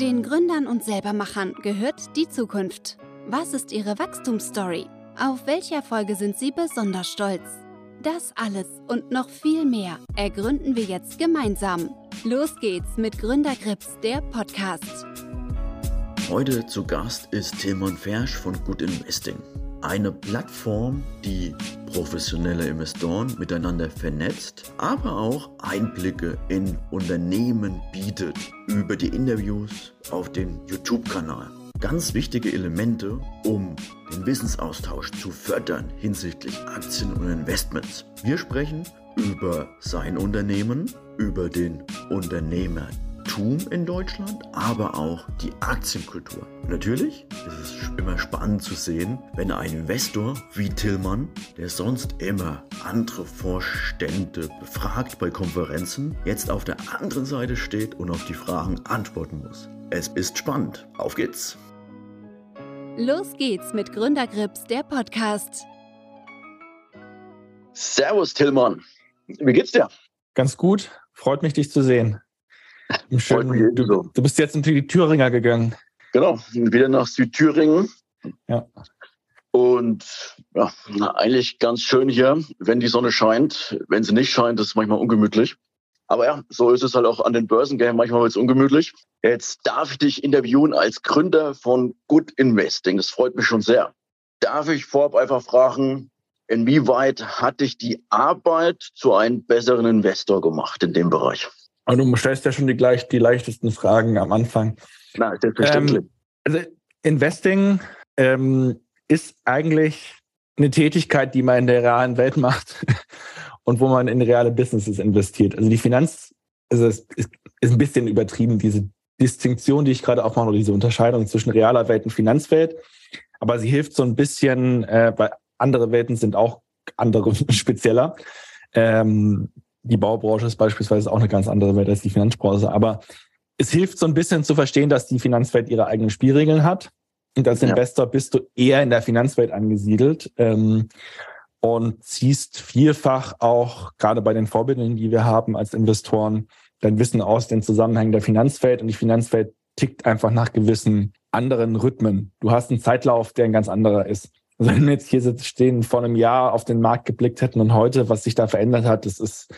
Den Gründern und Selbermachern gehört die Zukunft. Was ist ihre Wachstumsstory? Auf welche Erfolge sind sie besonders stolz? Das alles und noch viel mehr ergründen wir jetzt gemeinsam. Los geht's mit Gründergrips, der Podcast. Heute zu Gast ist Tilman Fersch von Good Investing. Eine Plattform, die professionelle Investoren miteinander vernetzt, aber auch Einblicke in Unternehmen bietet über die Interviews auf dem YouTube-Kanal. Ganz wichtige Elemente, um den Wissensaustausch zu fördern hinsichtlich Aktien und Investments. Wir sprechen über sein Unternehmen, über den Unternehmer Tum in Deutschland, aber auch die Aktienkultur. Natürlich ist es immer spannend zu sehen, wenn ein Investor wie Tillmann, der sonst immer andere Vorstände befragt bei Konferenzen, jetzt auf der anderen Seite steht und auf die Fragen antworten muss. Es ist spannend. Auf geht's! Los geht's mit Gründergrips, der Podcast. Servus, Tillmann. Wie geht's dir? Ganz gut. Freut mich, dich zu sehen. Schön, du, du, bist jetzt in die Thüringer gegangen. Genau, wieder nach Südthüringen. Ja. Und ja, eigentlich ganz schön hier, wenn die Sonne scheint. Wenn sie nicht scheint, ist es manchmal ungemütlich. Aber ja, so ist es halt auch an den Börsengängen. Manchmal wird es ungemütlich. Jetzt darf ich dich interviewen als Gründer von Good Investing. Das freut mich schon sehr. Darf ich vorab einfach fragen, inwieweit hat dich die Arbeit zu einem besseren Investor gemacht in dem Bereich? Und du stellst ja schon die, gleich, die leichtesten Fragen am Anfang. Na, selbstverständlich. Ähm, also Investing ähm, ist eigentlich eine Tätigkeit, die man in der realen Welt macht und wo man in reale Businesses investiert. Also die Finanz, also es ist, ist ein bisschen übertrieben, diese Distinktion, die ich gerade aufmache, oder diese Unterscheidung zwischen realer Welt und Finanzwelt. Aber sie hilft so ein bisschen, äh, weil andere Welten sind auch andere spezieller. Ähm, die Baubranche ist beispielsweise auch eine ganz andere Welt als die Finanzbranche. Aber es hilft so ein bisschen zu verstehen, dass die Finanzwelt ihre eigenen Spielregeln hat. Und als Investor ja. bist du eher in der Finanzwelt angesiedelt ähm, und ziehst vielfach auch gerade bei den Vorbildern, die wir haben als Investoren, dein Wissen aus den Zusammenhängen der Finanzwelt. Und die Finanzwelt tickt einfach nach gewissen anderen Rhythmen. Du hast einen Zeitlauf, der ein ganz anderer ist. Also wenn wir jetzt hier stehen, vor einem Jahr auf den Markt geblickt hätten und heute, was sich da verändert hat, das ist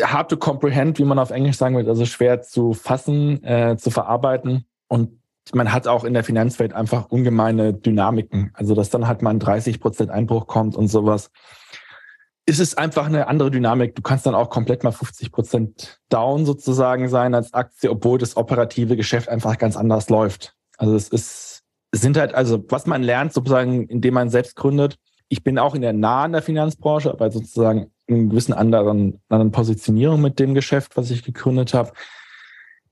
hard to comprehend, wie man auf Englisch sagen würde, also schwer zu fassen, äh, zu verarbeiten. Und man hat auch in der Finanzwelt einfach ungemeine Dynamiken. Also dass dann halt mal ein 30 Prozent Einbruch kommt und sowas. Ist es einfach eine andere Dynamik. Du kannst dann auch komplett mal 50 Prozent down sozusagen sein als Aktie, obwohl das operative Geschäft einfach ganz anders läuft. Also es ist sind halt, also was man lernt, sozusagen, indem man selbst gründet. Ich bin auch in der nahen der Finanzbranche, aber sozusagen in einer gewissen anderen, anderen Positionierung mit dem Geschäft, was ich gegründet habe,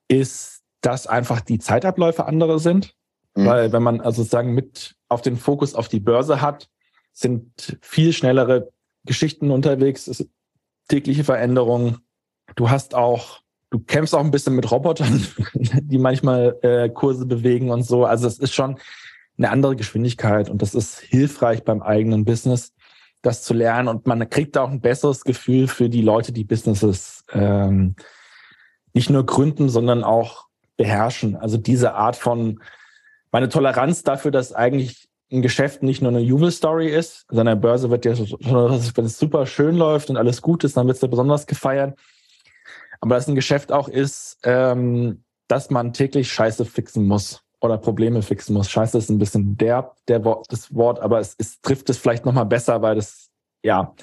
ist, dass einfach die Zeitabläufe andere sind. Mhm. Weil wenn man also sozusagen mit auf den Fokus auf die Börse hat, sind viel schnellere Geschichten unterwegs, es tägliche Veränderungen. Du hast auch du kämpfst auch ein bisschen mit Robotern, die manchmal äh, Kurse bewegen und so. Also es ist schon eine andere Geschwindigkeit und das ist hilfreich beim eigenen Business, das zu lernen. Und man kriegt auch ein besseres Gefühl für die Leute, die Businesses ähm, nicht nur gründen, sondern auch beherrschen. Also diese Art von meine Toleranz dafür, dass eigentlich ein Geschäft nicht nur eine Jubelstory ist. Also an Börse wird ja, wenn es super schön läuft und alles gut ist, dann wird es ja besonders gefeiert. Aber dass ein Geschäft auch ist, ähm, dass man täglich Scheiße fixen muss oder Probleme fixen muss. Scheiße ist ein bisschen derb, der Wort, das Wort, aber es, es trifft es vielleicht nochmal besser, weil das, ja,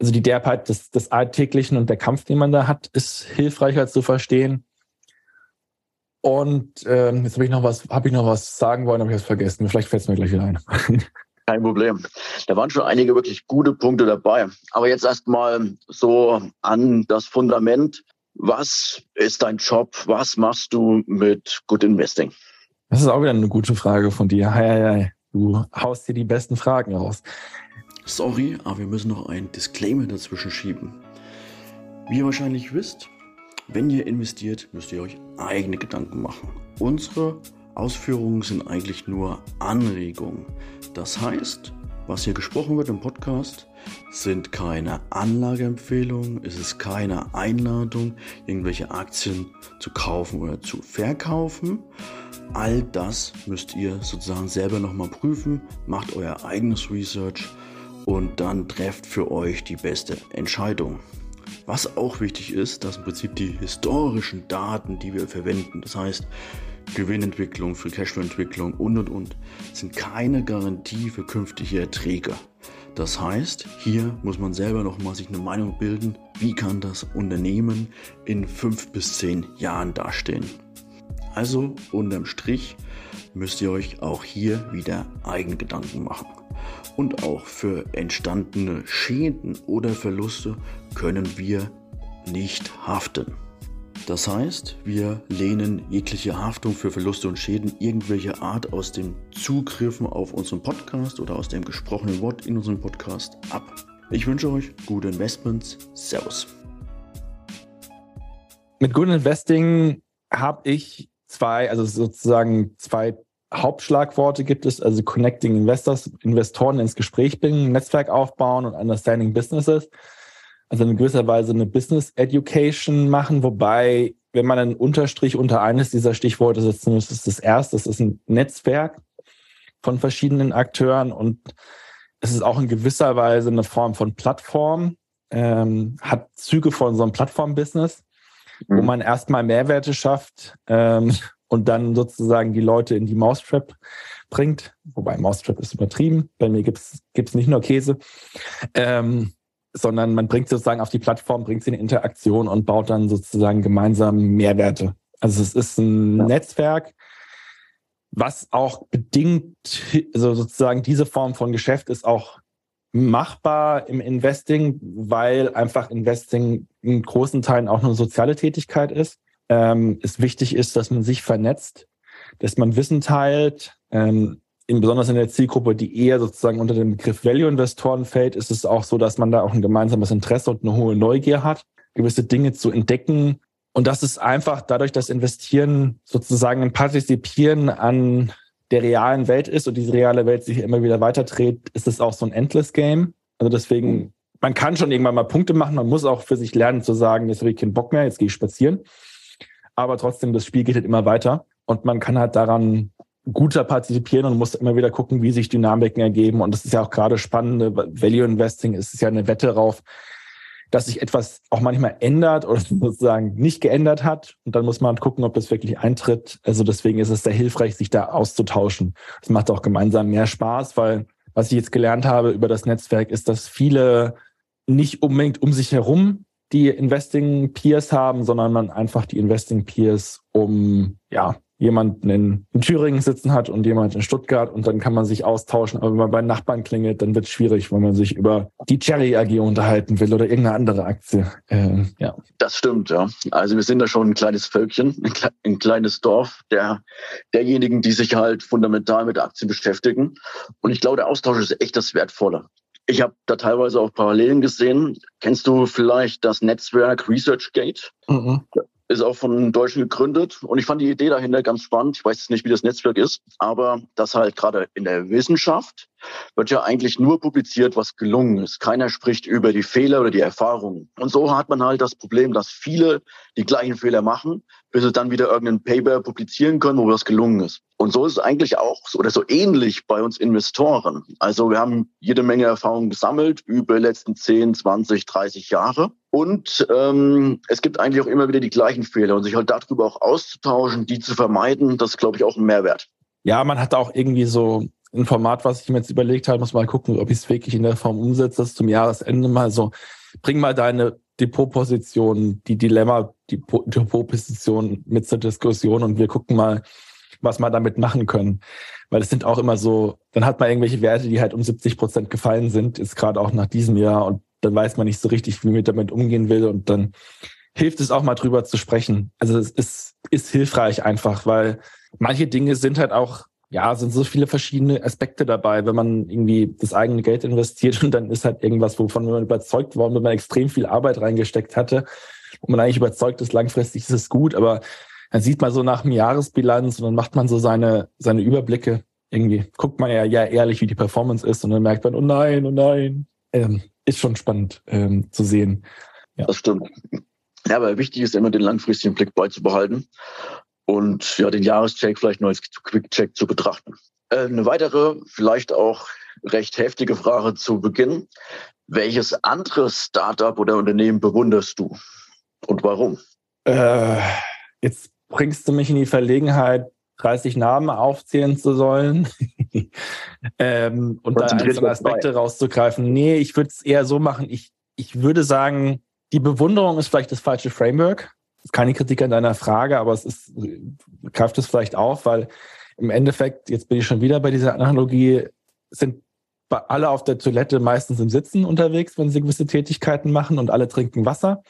also die Derbheit des, des Alltäglichen und der Kampf, den man da hat, ist hilfreicher zu verstehen. Und ähm, jetzt habe ich noch was, habe ich noch was sagen wollen, habe ich es vergessen. Vielleicht fällt es mir gleich wieder ein. Kein Problem. Da waren schon einige wirklich gute Punkte dabei. Aber jetzt erstmal so an das Fundament. Was ist dein Job? Was machst du mit Good Investing? Das ist auch wieder eine gute Frage von dir. Hi, hi, hi. Du haust dir die besten Fragen raus. Sorry, aber wir müssen noch ein Disclaimer dazwischen schieben. Wie ihr wahrscheinlich wisst, wenn ihr investiert, müsst ihr euch eigene Gedanken machen. Unsere Ausführungen sind eigentlich nur Anregungen. Das heißt, was hier gesprochen wird im Podcast, sind keine Anlageempfehlungen, es ist keine Einladung, irgendwelche Aktien zu kaufen oder zu verkaufen. All das müsst ihr sozusagen selber nochmal prüfen, macht euer eigenes Research und dann trefft für euch die beste Entscheidung. Was auch wichtig ist, dass im Prinzip die historischen Daten, die wir verwenden, das heißt Gewinnentwicklung, Free Cashflow-Entwicklung und und und, sind keine Garantie für künftige Erträge. Das heißt, hier muss man selber noch mal sich eine Meinung bilden, wie kann das Unternehmen in fünf bis zehn Jahren dastehen. Also unterm Strich müsst ihr euch auch hier wieder eigene Gedanken machen. Und auch für entstandene Schäden oder Verluste können wir nicht haften. Das heißt, wir lehnen jegliche Haftung für Verluste und Schäden irgendwelcher Art aus dem Zugriffen auf unseren Podcast oder aus dem gesprochenen Wort in unserem Podcast ab. Ich wünsche euch gute Investments. Servus. Mit Good Investing habe ich zwei, also sozusagen zwei Hauptschlagworte gibt es, also Connecting Investors, Investoren ins Gespräch bringen, Netzwerk aufbauen und Understanding Businesses. Also in gewisser Weise eine Business Education machen, wobei, wenn man einen Unterstrich unter eines dieser Stichworte setzen muss, ist das erste, das ist ein Netzwerk von verschiedenen Akteuren und es ist auch in gewisser Weise eine Form von Plattform, ähm, hat Züge von so einem Plattform-Business, mhm. wo man erstmal Mehrwerte schafft ähm, und dann sozusagen die Leute in die Mousetrap bringt. Wobei Mousetrap ist übertrieben. Bei mir gibt's gibt's nicht nur Käse. Ähm, sondern man bringt sozusagen auf die Plattform, bringt sie in Interaktion und baut dann sozusagen gemeinsam Mehrwerte. Also es ist ein ja. Netzwerk, was auch bedingt, also sozusagen diese Form von Geschäft ist auch machbar im Investing, weil einfach Investing in großen Teilen auch eine soziale Tätigkeit ist. Ähm, es wichtig ist, dass man sich vernetzt, dass man Wissen teilt, ähm, in, besonders in der Zielgruppe, die eher sozusagen unter dem Begriff Value-Investoren fällt, ist es auch so, dass man da auch ein gemeinsames Interesse und eine hohe Neugier hat, gewisse Dinge zu entdecken. Und das ist einfach dadurch, dass Investieren sozusagen ein Partizipieren an der realen Welt ist und diese reale Welt sich immer wieder weiterdreht, ist es auch so ein Endless Game. Also deswegen, man kann schon irgendwann mal Punkte machen, man muss auch für sich lernen zu sagen, jetzt habe ich keinen Bock mehr, jetzt gehe ich spazieren. Aber trotzdem, das Spiel geht halt immer weiter und man kann halt daran guter partizipieren und muss immer wieder gucken, wie sich Dynamiken ergeben. Und das ist ja auch gerade spannend. Value Investing ist ja eine Wette darauf, dass sich etwas auch manchmal ändert oder sozusagen nicht geändert hat. Und dann muss man gucken, ob das wirklich eintritt. Also deswegen ist es sehr hilfreich, sich da auszutauschen. Das macht auch gemeinsam mehr Spaß, weil was ich jetzt gelernt habe über das Netzwerk ist, dass viele nicht unbedingt um sich herum die Investing Peers haben, sondern man einfach die Investing Peers um, ja, jemanden in, in, Thüringen sitzen hat und jemand in Stuttgart und dann kann man sich austauschen. Aber wenn man bei Nachbarn klingelt, dann wird es schwierig, wenn man sich über die Cherry AG unterhalten will oder irgendeine andere Aktie. Ähm, ja. Das stimmt, ja. Also wir sind da schon ein kleines Völkchen, ein, kle ein kleines Dorf der, derjenigen, die sich halt fundamental mit Aktien beschäftigen. Und ich glaube, der Austausch ist echt das Wertvolle. Ich habe da teilweise auch Parallelen gesehen. Kennst du vielleicht das Netzwerk ResearchGate? Mhm ist auch von Deutschen gegründet und ich fand die Idee dahinter ganz spannend. Ich weiß jetzt nicht, wie das Netzwerk ist, aber das halt gerade in der Wissenschaft wird ja eigentlich nur publiziert, was gelungen ist. Keiner spricht über die Fehler oder die Erfahrungen. Und so hat man halt das Problem, dass viele die gleichen Fehler machen, bis sie dann wieder irgendein Paper publizieren können, wo was gelungen ist. Und so ist es eigentlich auch oder so ähnlich bei uns Investoren. Also wir haben jede Menge Erfahrungen gesammelt über die letzten 10, 20, 30 Jahre. Und ähm, es gibt eigentlich auch immer wieder die gleichen Fehler und sich halt darüber auch auszutauschen, die zu vermeiden, das ist, glaube ich, auch ein Mehrwert. Ja, man hat auch irgendwie so ein Format, was ich mir jetzt überlegt habe, muss mal gucken, ob ich es wirklich in der Form umsetze, dass zum Jahresende mal so, bring mal deine Depotposition, die Dilemma, die Depotposition mit zur Diskussion und wir gucken mal, was wir damit machen können. Weil es sind auch immer so, dann hat man irgendwelche Werte, die halt um 70 Prozent gefallen sind, ist gerade auch nach diesem Jahr und dann weiß man nicht so richtig, wie man damit umgehen will und dann hilft es auch mal drüber zu sprechen. Also es ist, ist hilfreich einfach, weil manche Dinge sind halt auch ja, sind so viele verschiedene Aspekte dabei, wenn man irgendwie das eigene Geld investiert und dann ist halt irgendwas, wovon man überzeugt worden, wenn man extrem viel Arbeit reingesteckt hatte und man eigentlich überzeugt ist, langfristig ist es gut, aber dann sieht man so nach dem Jahresbilanz und dann macht man so seine, seine Überblicke. Irgendwie guckt man ja, ja ehrlich, wie die Performance ist und dann merkt man, oh nein, oh nein. Ähm, ist schon spannend ähm, zu sehen. Ja. Das stimmt. Ja, aber wichtig ist immer den langfristigen Blick beizubehalten und ja, den Jahrescheck vielleicht nur als Quick-Check zu betrachten. Äh, eine weitere, vielleicht auch recht heftige Frage zu Beginn. Welches andere Startup oder Unternehmen bewunderst du und warum? Äh, jetzt bringst du mich in die Verlegenheit, 30 Namen aufzählen zu sollen ähm, und da einzelne Aspekte rauszugreifen. Nee, ich würde es eher so machen. Ich, ich würde sagen, die Bewunderung ist vielleicht das falsche Framework. Ist keine Kritik an deiner Frage, aber es ist, greift es vielleicht auf, weil im Endeffekt, jetzt bin ich schon wieder bei dieser Analogie, sind alle auf der Toilette meistens im Sitzen unterwegs, wenn sie gewisse Tätigkeiten machen und alle trinken Wasser.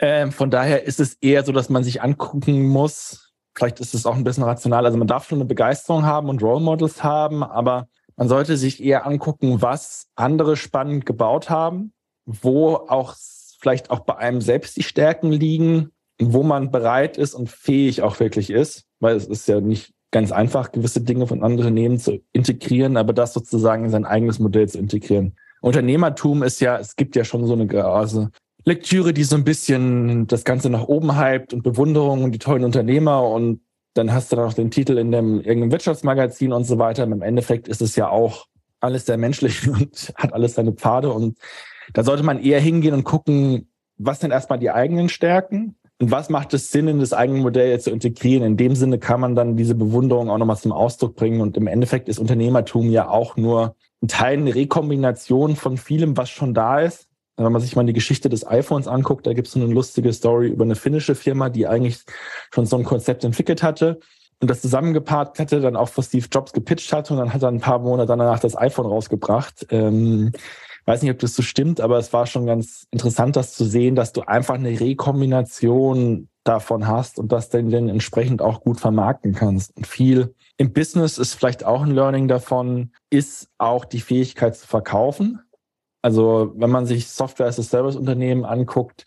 Ähm, von daher ist es eher so, dass man sich angucken muss, vielleicht ist es auch ein bisschen rational, also man darf schon eine Begeisterung haben und Role Models haben, aber man sollte sich eher angucken, was andere spannend gebaut haben, wo auch vielleicht auch bei einem selbst die Stärken liegen, wo man bereit ist und fähig auch wirklich ist, weil es ist ja nicht ganz einfach, gewisse Dinge von anderen Unternehmen zu integrieren, aber das sozusagen in sein eigenes Modell zu integrieren. Unternehmertum ist ja, es gibt ja schon so eine also Lektüre, die so ein bisschen das Ganze nach oben hypt und Bewunderung und die tollen Unternehmer und dann hast du da noch den Titel in dem irgendeinem Wirtschaftsmagazin und so weiter. Im Endeffekt ist es ja auch alles sehr menschlich und hat alles seine Pfade und da sollte man eher hingehen und gucken, was sind erstmal die eigenen Stärken und was macht es Sinn, in das eigene Modell zu integrieren? In dem Sinne kann man dann diese Bewunderung auch nochmal zum Ausdruck bringen. Und im Endeffekt ist Unternehmertum ja auch nur ein Teil, eine Rekombination von vielem, was schon da ist. Wenn man sich mal die Geschichte des iPhones anguckt, da gibt es so eine lustige Story über eine finnische Firma, die eigentlich schon so ein Konzept entwickelt hatte und das zusammengepaart hatte, dann auch für Steve Jobs gepitcht hatte und dann hat er ein paar Monate danach das iPhone rausgebracht. Ähm, weiß nicht, ob das so stimmt, aber es war schon ganz interessant, das zu sehen, dass du einfach eine Rekombination davon hast und das dann, dann entsprechend auch gut vermarkten kannst. Und viel im Business ist vielleicht auch ein Learning davon, ist auch die Fähigkeit zu verkaufen. Also wenn man sich Software as a Service Unternehmen anguckt,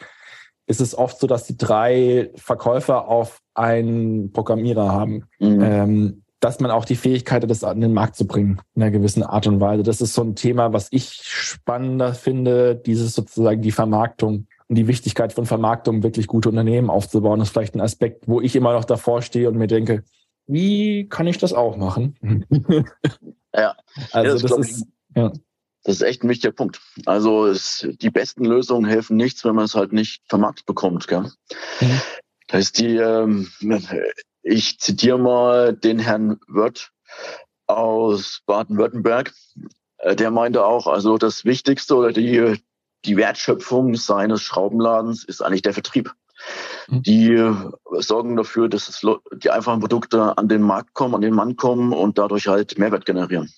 ist es oft so, dass die drei Verkäufer auf einen Programmierer haben. Mhm. Ähm, dass man auch die Fähigkeit hat, das an den Markt zu bringen, in einer gewissen Art und Weise. Das ist so ein Thema, was ich spannender finde, dieses sozusagen die Vermarktung und die Wichtigkeit von Vermarktung, wirklich gute Unternehmen aufzubauen, ist vielleicht ein Aspekt, wo ich immer noch davor stehe und mir denke, wie kann ich das auch machen? ja, also ja, das, das ist, ja. Das ist echt ein wichtiger Punkt. Also es, die besten Lösungen helfen nichts, wenn man es halt nicht vermarktet bekommt. Gell? Mhm. Das heißt, die, ähm, ich zitiere mal den Herrn Wörth aus Baden-Württemberg. Äh, der meinte auch, also das Wichtigste oder die, die Wertschöpfung seines Schraubenladens ist eigentlich der Vertrieb. Mhm. Die sorgen dafür, dass es, die einfachen Produkte an den Markt kommen, an den Mann kommen und dadurch halt Mehrwert generieren.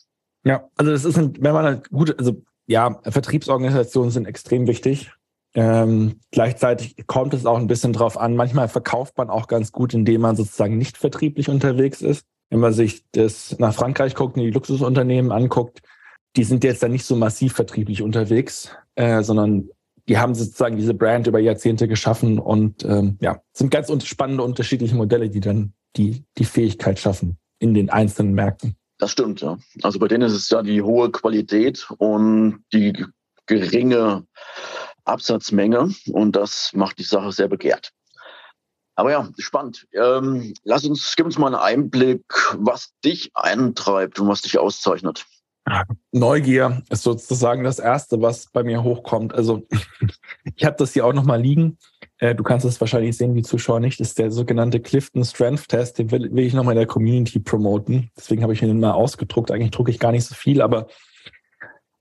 Ja, also das ist, ein, wenn man halt gut, also ja, Vertriebsorganisationen sind extrem wichtig. Ähm, gleichzeitig kommt es auch ein bisschen drauf an. Manchmal verkauft man auch ganz gut, indem man sozusagen nicht vertrieblich unterwegs ist. Wenn man sich das nach Frankreich guckt und die Luxusunternehmen anguckt, die sind jetzt da nicht so massiv vertrieblich unterwegs, äh, sondern die haben sozusagen diese Brand über Jahrzehnte geschaffen und ähm, ja, sind ganz spannende unterschiedliche Modelle, die dann die, die Fähigkeit schaffen in den einzelnen Märkten. Das stimmt, ja. Also bei denen ist es ja die hohe Qualität und die geringe Absatzmenge und das macht die Sache sehr begehrt. Aber ja, spannend. Ähm, lass uns, gib uns mal einen Einblick, was dich eintreibt und was dich auszeichnet. Neugier ist sozusagen das Erste, was bei mir hochkommt. Also ich habe das hier auch nochmal liegen. Äh, du kannst es wahrscheinlich sehen, die Zuschauer nicht. Das ist der sogenannte Clifton Strength Test. Den will, will ich nochmal in der Community promoten. Deswegen habe ich ihn mal ausgedruckt. Eigentlich drucke ich gar nicht so viel, aber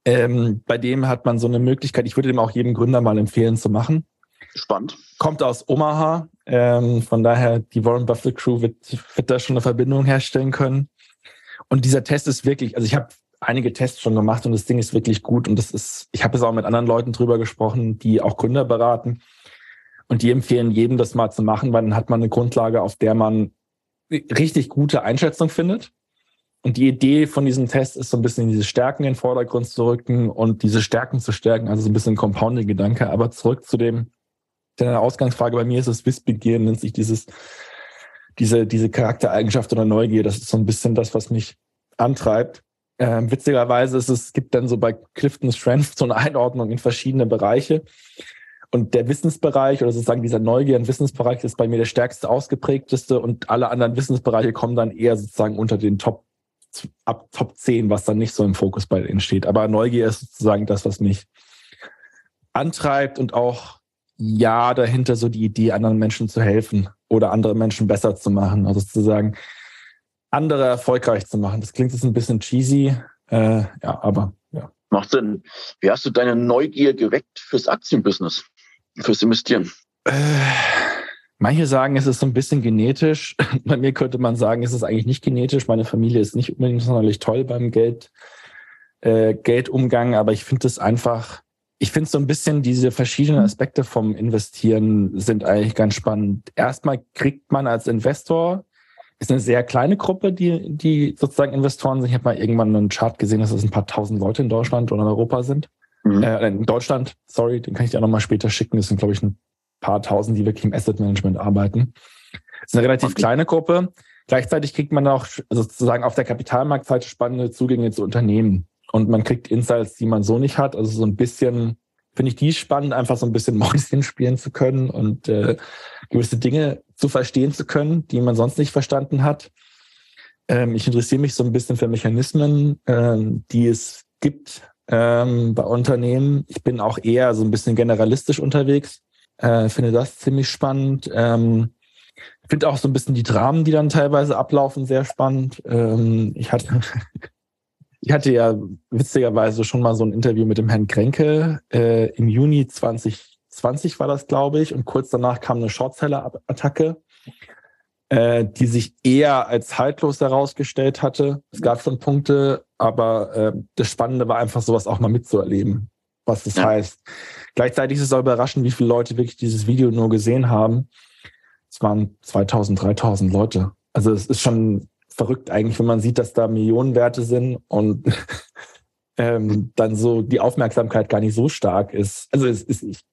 ähm, bei dem hat man so eine Möglichkeit, ich würde dem auch jedem Gründer mal empfehlen zu machen. Spannend. Kommt aus Omaha. Ähm, von daher, die Warren Buffett Crew wird, wird da schon eine Verbindung herstellen können. Und dieser Test ist wirklich, also ich habe einige Tests schon gemacht und das Ding ist wirklich gut. Und das ist, ich habe es auch mit anderen Leuten drüber gesprochen, die auch Gründer beraten. Und die empfehlen jedem, das mal zu machen, weil dann hat man eine Grundlage, auf der man richtig gute Einschätzung findet. Und die Idee von diesem Test ist so ein bisschen diese Stärken in den Vordergrund zu rücken und diese Stärken zu stärken, also so ein bisschen Compounding-Gedanke. Aber zurück zu dem, der Ausgangsfrage bei mir ist es Wissbegieren, nennt sich dieses, diese, diese Charaktereigenschaft oder Neugier. Das ist so ein bisschen das, was mich antreibt. Ähm, witzigerweise ist es, es gibt dann so bei Clifton Strength so eine Einordnung in verschiedene Bereiche. Und der Wissensbereich oder sozusagen dieser Neugier- und Wissensbereich ist bei mir der stärkste ausgeprägteste und alle anderen Wissensbereiche kommen dann eher sozusagen unter den Top, ab Top 10, was dann nicht so im Fokus bei denen steht. Aber Neugier ist sozusagen das, was mich antreibt und auch ja dahinter so die Idee, anderen Menschen zu helfen oder andere Menschen besser zu machen. Also sozusagen andere erfolgreich zu machen. Das klingt jetzt ein bisschen cheesy, äh, ja, aber ja. Macht Sinn. Wie hast du deine Neugier geweckt fürs Aktienbusiness? fürs Investieren? Äh, manche sagen, es ist so ein bisschen genetisch. Bei mir könnte man sagen, es ist eigentlich nicht genetisch. Meine Familie ist nicht unbedingt sonderlich toll beim Geld, äh, Geldumgang, aber ich finde es einfach, ich finde so ein bisschen diese verschiedenen Aspekte vom Investieren sind eigentlich ganz spannend. Erstmal kriegt man als Investor, ist eine sehr kleine Gruppe, die, die sozusagen Investoren sind. Ich habe mal irgendwann einen Chart gesehen, dass es ein paar tausend Leute in Deutschland oder in Europa sind. Mhm. Äh, in Deutschland, sorry, den kann ich dir auch nochmal später schicken. Das sind, glaube ich, ein paar tausend, die wirklich im Asset Management arbeiten. Das ist eine relativ okay. kleine Gruppe. Gleichzeitig kriegt man auch sozusagen auf der Kapitalmarktseite spannende Zugänge zu Unternehmen. Und man kriegt Insights, die man so nicht hat. Also so ein bisschen, finde ich die spannend, einfach so ein bisschen Mäuschen spielen zu können und äh, gewisse Dinge zu verstehen zu können, die man sonst nicht verstanden hat. Ähm, ich interessiere mich so ein bisschen für Mechanismen, ähm, die es gibt, ähm, bei Unternehmen. Ich bin auch eher so ein bisschen generalistisch unterwegs. Äh, finde das ziemlich spannend. Ähm, finde auch so ein bisschen die Dramen, die dann teilweise ablaufen, sehr spannend. Ähm, ich hatte ich hatte ja witzigerweise schon mal so ein Interview mit dem Herrn Kränke äh, im Juni 2020 war das, glaube ich, und kurz danach kam eine Shortseller-Attacke äh, die sich eher als haltlos herausgestellt hatte. Es gab schon Punkte, aber äh, das Spannende war einfach sowas auch mal mitzuerleben, was das ja. heißt. Gleichzeitig ist es auch überraschend, wie viele Leute wirklich dieses Video nur gesehen haben. Es waren 2000, 3000 Leute. Also es ist schon verrückt eigentlich, wenn man sieht, dass da Millionenwerte sind und ähm, dann so die Aufmerksamkeit gar nicht so stark ist. Also es ist, ich,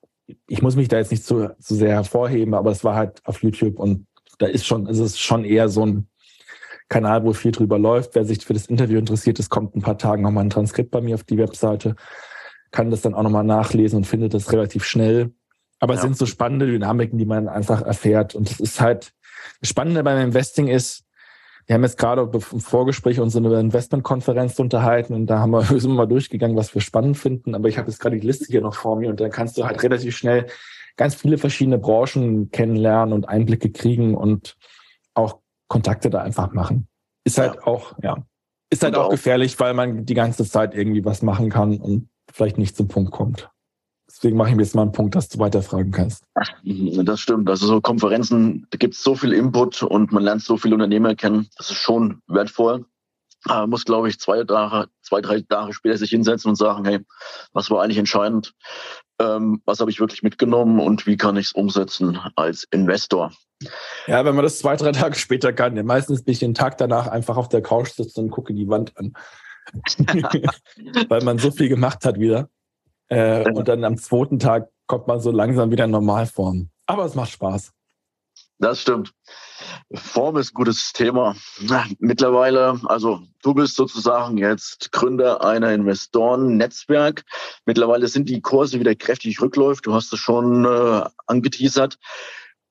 ich muss mich da jetzt nicht zu, zu sehr hervorheben, aber es war halt auf YouTube und da ist schon, es ist schon eher so ein Kanal, wo viel drüber läuft. Wer sich für das Interview interessiert, es kommt ein paar Tagen nochmal ein Transkript bei mir auf die Webseite, kann das dann auch nochmal nachlesen und findet das relativ schnell. Aber ja. es sind so spannende Dynamiken, die man einfach erfährt. Und es ist halt, das Spannende beim Investing ist, wir haben jetzt gerade im Vorgespräch uns eine Investmentkonferenz unterhalten und da haben wir, sind wir mal durchgegangen, was wir spannend finden. Aber ich habe jetzt gerade die Liste hier noch vor mir und dann kannst du halt relativ schnell ganz viele verschiedene Branchen kennenlernen und Einblicke kriegen und auch Kontakte da einfach machen. Ist halt ja. auch, ja, ist halt auch, auch gefährlich, weil man die ganze Zeit irgendwie was machen kann und vielleicht nicht zum Punkt kommt. Deswegen mache ich mir jetzt mal einen Punkt, dass du weiterfragen kannst. Das stimmt. Also so Konferenzen, da gibt es so viel Input und man lernt so viele Unternehmer kennen. Das ist schon wertvoll. Man muss, glaube ich, zwei Tage, zwei, drei Tage später sich hinsetzen und sagen, hey, was war eigentlich entscheidend? ähm, was habe ich wirklich mitgenommen und wie kann ich es umsetzen als Investor. Ja, wenn man das zwei, drei Tage später kann, dann meistens bin ich den Tag danach einfach auf der Couch sitzen und gucke die Wand an. Weil man so viel gemacht hat wieder. Äh, und dann am zweiten Tag kommt man so langsam wieder in Normalform. Aber es macht Spaß. Das stimmt. Form ist ein gutes Thema. Mittlerweile, also du bist sozusagen jetzt Gründer einer Investoren-Netzwerk. Mittlerweile sind die Kurse wieder kräftig rückläufig. Du hast es schon äh, angeteasert.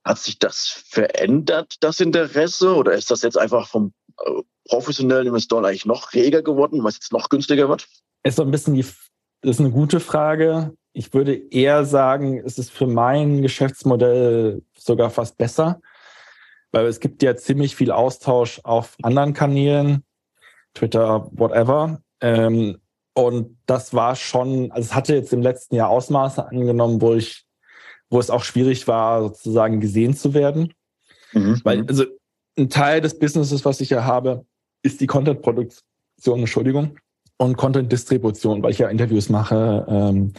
Hat sich das verändert, das Interesse? Oder ist das jetzt einfach vom professionellen Investoren eigentlich noch reger geworden, was jetzt noch günstiger wird? Ist so ein bisschen die, das ist eine gute Frage. Ich würde eher sagen, es ist für mein Geschäftsmodell sogar fast besser, weil es gibt ja ziemlich viel Austausch auf anderen Kanälen, Twitter, whatever. Ähm, und das war schon, also es hatte jetzt im letzten Jahr Ausmaße angenommen, wo ich, wo es auch schwierig war, sozusagen gesehen zu werden. Mhm. Weil, also ein Teil des Businesses, was ich ja habe, ist die Content-Produktion, Entschuldigung, und Content-Distribution, weil ich ja Interviews mache, ähm,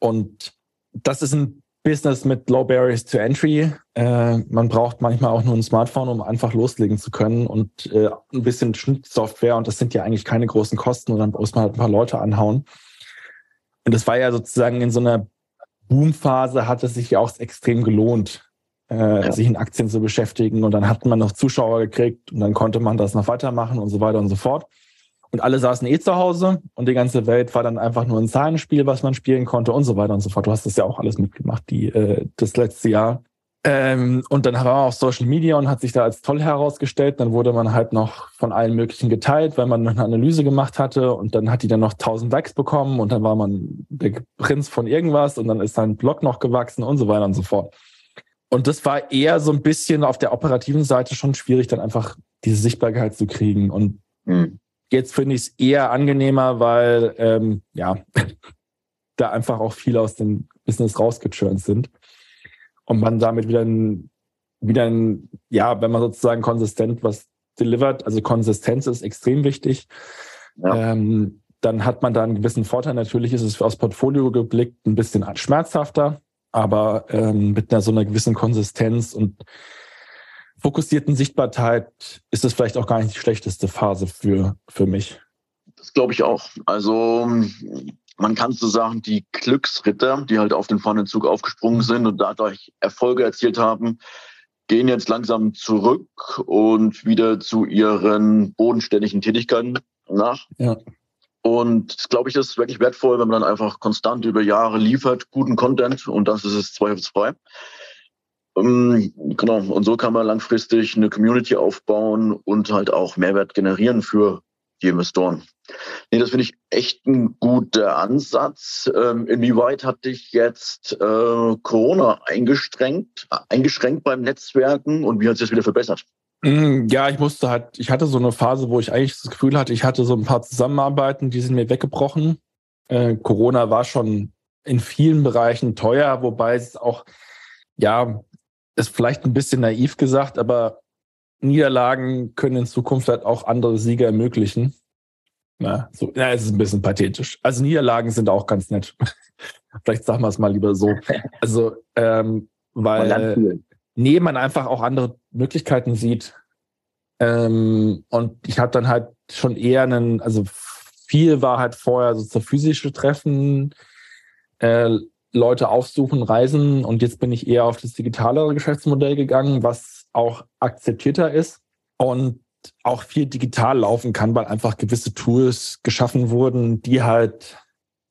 und das ist ein Business mit Low Barriers to Entry. Äh, man braucht manchmal auch nur ein Smartphone, um einfach loslegen zu können und äh, ein bisschen Schnittsoftware. Und das sind ja eigentlich keine großen Kosten. Und dann muss man halt ein paar Leute anhauen. Und das war ja sozusagen in so einer Boomphase hat es sich ja auch extrem gelohnt, äh, ja. sich in Aktien zu beschäftigen. Und dann hat man noch Zuschauer gekriegt und dann konnte man das noch weitermachen und so weiter und so fort. und alle saßen eh zu Hause und die ganze Welt war dann einfach nur ein Zahlenspiel, was man spielen konnte und so weiter und so fort. Du hast das ja auch alles mitgemacht, die, äh, das letzte Jahr. Ähm, und dann war man auf Social Media und hat sich da als toll herausgestellt. Dann wurde man halt noch von allen möglichen geteilt, weil man eine Analyse gemacht hatte und dann hat die dann noch 1000 Likes bekommen und dann war man der Prinz von irgendwas und dann ist sein Blog noch gewachsen und so weiter und so fort. Und das war eher so ein bisschen auf der operativen Seite schon schwierig, dann einfach diese Sichtbarkeit zu kriegen. Und mhm. jetzt finde ich es eher angenehmer, weil ähm, ja, da einfach auch viele aus dem Business rausgechurnt sind. Und man damit wieder ein, wieder ein, ja, wenn man sozusagen konsistent was delivert, also Konsistenz ist extrem wichtig. Ja. Ähm, dann hat man da einen gewissen Vorteil. Natürlich ist es aus Portfolio geblickt ein bisschen schmerzhafter, aber ähm, mit einer so einer gewissen Konsistenz und fokussierten Sichtbarkeit ist es vielleicht auch gar nicht die schlechteste Phase für, für mich. Das glaube ich auch. Also man kann so sagen, die Glücksritter, die halt auf den vorne Zug aufgesprungen sind und dadurch Erfolge erzielt haben, gehen jetzt langsam zurück und wieder zu ihren bodenständigen Tätigkeiten nach. Ja. Und das glaube ich, ist wirklich wertvoll, wenn man dann einfach konstant über Jahre liefert, guten Content und das ist es zweifelsfrei. Ähm, genau, und so kann man langfristig eine Community aufbauen und halt auch Mehrwert generieren für die Investoren. Nee, das finde ich echt ein guter Ansatz. Ähm, inwieweit hat dich jetzt äh, Corona eingeschränkt, eingeschränkt beim Netzwerken und wie hat es jetzt wieder verbessert? Mm, ja, ich musste halt, ich hatte so eine Phase, wo ich eigentlich das Gefühl hatte, ich hatte so ein paar Zusammenarbeiten, die sind mir weggebrochen. Äh, Corona war schon in vielen Bereichen teuer, wobei es auch, ja, ist vielleicht ein bisschen naiv gesagt, aber Niederlagen können in Zukunft halt auch andere Siege ermöglichen. Na, so, ja, es ist ein bisschen pathetisch. Also Niederlagen sind auch ganz nett. vielleicht sagen wir es mal lieber so. Also, ähm, weil nee, man einfach auch andere Möglichkeiten sieht. Ähm, und ich habe dann halt schon eher einen, also viel war halt vorher so zur physische Treffen, äh, Leute aufsuchen, reisen und jetzt bin ich eher auf das digitalere Geschäftsmodell gegangen, was auch akzeptierter ist und auch viel digital laufen kann, weil einfach gewisse Tools geschaffen wurden, die halt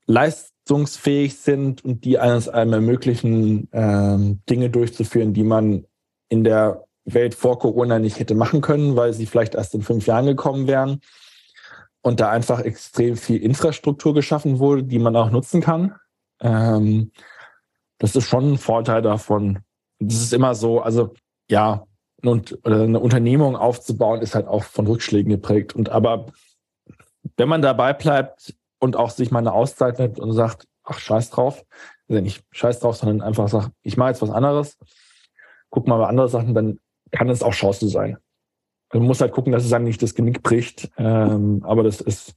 leist leistungsfähig sind und die eines einem ermöglichen, ähm, Dinge durchzuführen, die man in der Welt vor Corona nicht hätte machen können, weil sie vielleicht erst in fünf Jahren gekommen wären. Und da einfach extrem viel Infrastruktur geschaffen wurde, die man auch nutzen kann. Ähm, das ist schon ein Vorteil davon. Das ist immer so, also ja, und, eine Unternehmung aufzubauen, ist halt auch von Rückschlägen geprägt. Und aber wenn man dabei bleibt, und auch sich mal eine Auszeit nimmt und sagt, ach, scheiß drauf. Also nicht scheiß drauf, sondern einfach sagt, ich mache jetzt was anderes, guck mal bei andere Sachen, dann kann es auch Chance sein. Also man muss halt gucken, dass es einem nicht das Genick bricht. Ähm, aber das ist,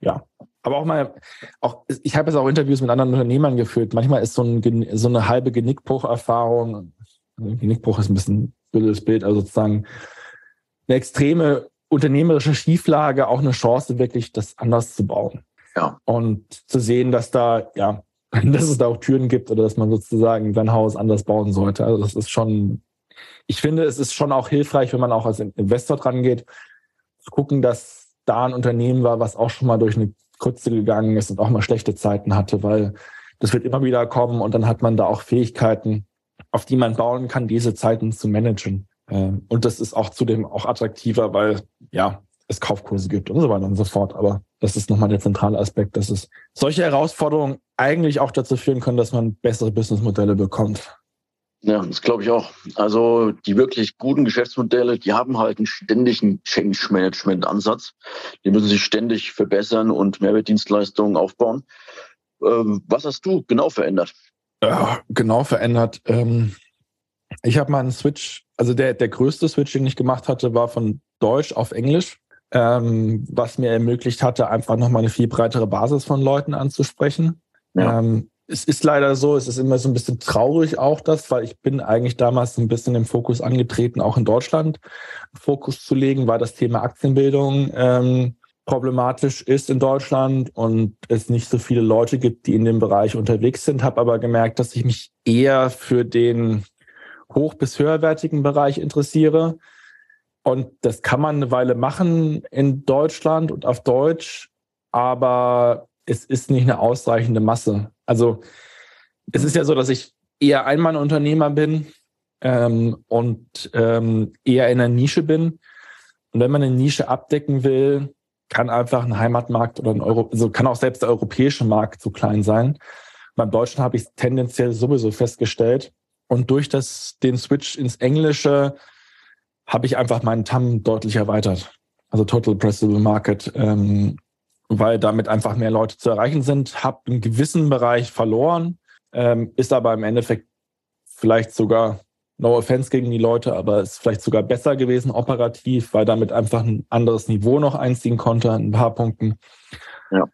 ja. Aber auch mal, auch, ich habe jetzt auch Interviews mit anderen Unternehmern geführt. Manchmal ist so, ein, so eine halbe Genickbruch-Erfahrung, Genickbruch ist ein bisschen blödes Bild, also sozusagen eine extreme unternehmerische Schieflage auch eine Chance, wirklich das anders zu bauen. Ja. Und zu sehen, dass da, ja, dass es da auch Türen gibt oder dass man sozusagen sein Haus anders bauen sollte. Also das ist schon, ich finde, es ist schon auch hilfreich, wenn man auch als Investor dran geht, zu gucken, dass da ein Unternehmen war, was auch schon mal durch eine Krütze gegangen ist und auch mal schlechte Zeiten hatte, weil das wird immer wieder kommen und dann hat man da auch Fähigkeiten, auf die man bauen kann, diese Zeiten zu managen. Ähm, und das ist auch zudem auch attraktiver, weil ja, es Kaufkurse gibt und so weiter und so fort. Aber das ist nochmal der zentrale Aspekt, dass es solche Herausforderungen eigentlich auch dazu führen können, dass man bessere Businessmodelle bekommt. Ja, das glaube ich auch. Also die wirklich guten Geschäftsmodelle, die haben halt einen ständigen Change-Management-Ansatz. Die müssen sich ständig verbessern und Mehrwertdienstleistungen aufbauen. Ähm, was hast du genau verändert? Ja, genau verändert. Ähm, ich habe mal einen Switch, also der, der größte Switch, den ich gemacht hatte, war von Deutsch auf Englisch ähm, was mir ermöglicht hatte, einfach nochmal eine viel breitere Basis von Leuten anzusprechen. Ja. Ähm, es ist leider so, es ist immer so ein bisschen traurig auch das, weil ich bin eigentlich damals ein bisschen im Fokus angetreten, auch in Deutschland Fokus zu legen, weil das Thema Aktienbildung ähm, problematisch ist in Deutschland und es nicht so viele Leute gibt, die in dem Bereich unterwegs sind. Habe aber gemerkt, dass ich mich eher für den hoch- bis höherwertigen Bereich interessiere Und das kann man eine Weile machen in Deutschland und auf Deutsch, aber es ist nicht eine ausreichende Masse. Also es ist ja so, dass ich eher Einmann-Unternehmer bin ähm, und ähm, eher in einer Nische bin. Und wenn man eine Nische abdecken will, kann einfach ein Heimatmarkt oder ein Euro, also kann auch selbst der europäische Markt zu klein sein. Beim Deutschen habe ich es tendenziell sowieso festgestellt. Und durch das, den Switch ins Englische habe ich einfach meinen TAM deutlich erweitert. Also Total Addressable Market, ähm, weil damit einfach mehr Leute zu erreichen sind. Habe einen gewissen Bereich verloren, ähm, ist aber im Endeffekt vielleicht sogar no offense gegen die Leute, aber ist vielleicht sogar besser gewesen operativ, weil damit einfach ein anderes Niveau noch einziehen konnte an ein paar Punkten. Ja.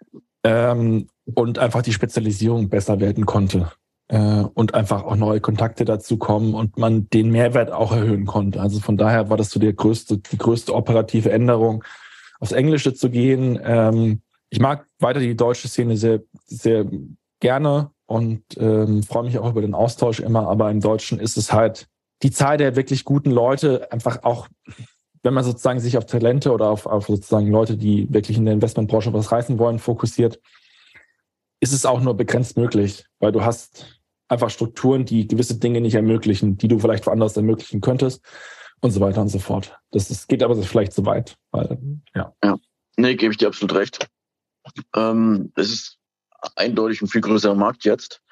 Ähm, und einfach die Spezialisierung besser werden konnte. Äh, und einfach auch neue Kontakte dazu kommen und man den Mehrwert auch erhöhen konnte. Also von daher war das so die größte, die größte operative Änderung, aufs Englische zu gehen. Ähm, ich mag weiter die deutsche Szene sehr, sehr gerne und ähm, freue mich auch über den Austausch immer, aber im Deutschen ist es halt die Zahl der wirklich guten Leute einfach auch, wenn man sozusagen sich auf Talente oder auf, auf sozusagen Leute, die wirklich in der Investmentbranche was reißen wollen, fokussiert, ist es auch nur begrenzt möglich, weil du hast einfach Strukturen, die gewisse Dinge nicht ermöglichen, die du vielleicht woanders ermöglichen könntest und so weiter und so fort. Das ist, geht aber vielleicht zu weit, weil, ja. Ja, nee, gebe ich dir absolut recht. Ähm, es ist eindeutig ein viel größerer Markt jetzt.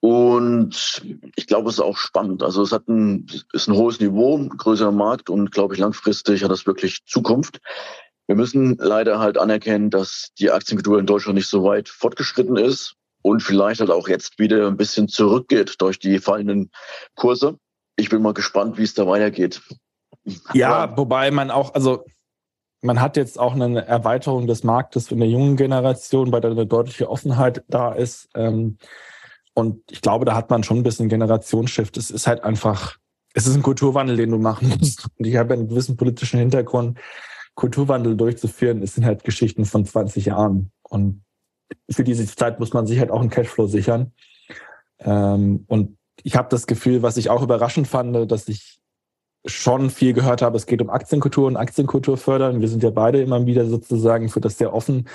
Und ich glaube, es ist auch spannend. Also es hat ein, ist ein hohes Niveau, ein größerer Markt und glaube ich langfristig hat das wirklich Zukunft. Wir müssen leider halt anerkennen, dass die Aktienkultur in Deutschland nicht so weit fortgeschritten ist und vielleicht halt auch jetzt wieder ein bisschen zurückgeht durch die fallenden Kurse. Ich bin mal gespannt, wie es da weitergeht. Ja, Aber, wobei man auch, also man hat jetzt auch eine Erweiterung des Marktes in der jungen Generation, bei der eine deutliche Offenheit da ist. Ähm, und ich glaube, da hat man schon ein bisschen Generationsshift. Es ist halt einfach, es ist ein Kulturwandel, den du machen musst. Und ich habe einen gewissen politischen Hintergrund. Kulturwandel durchzuführen, es sind halt Geschichten von 20 Jahren. Und für diese Zeit muss man sich halt auch einen Cashflow sichern. Ähm, und ich habe das Gefühl, was ich auch überraschend fand, dass ich schon viel gehört habe, es geht um Aktienkultur und Aktienkultur fördern. Wir sind ja beide immer wieder sozusagen für das sehr offen.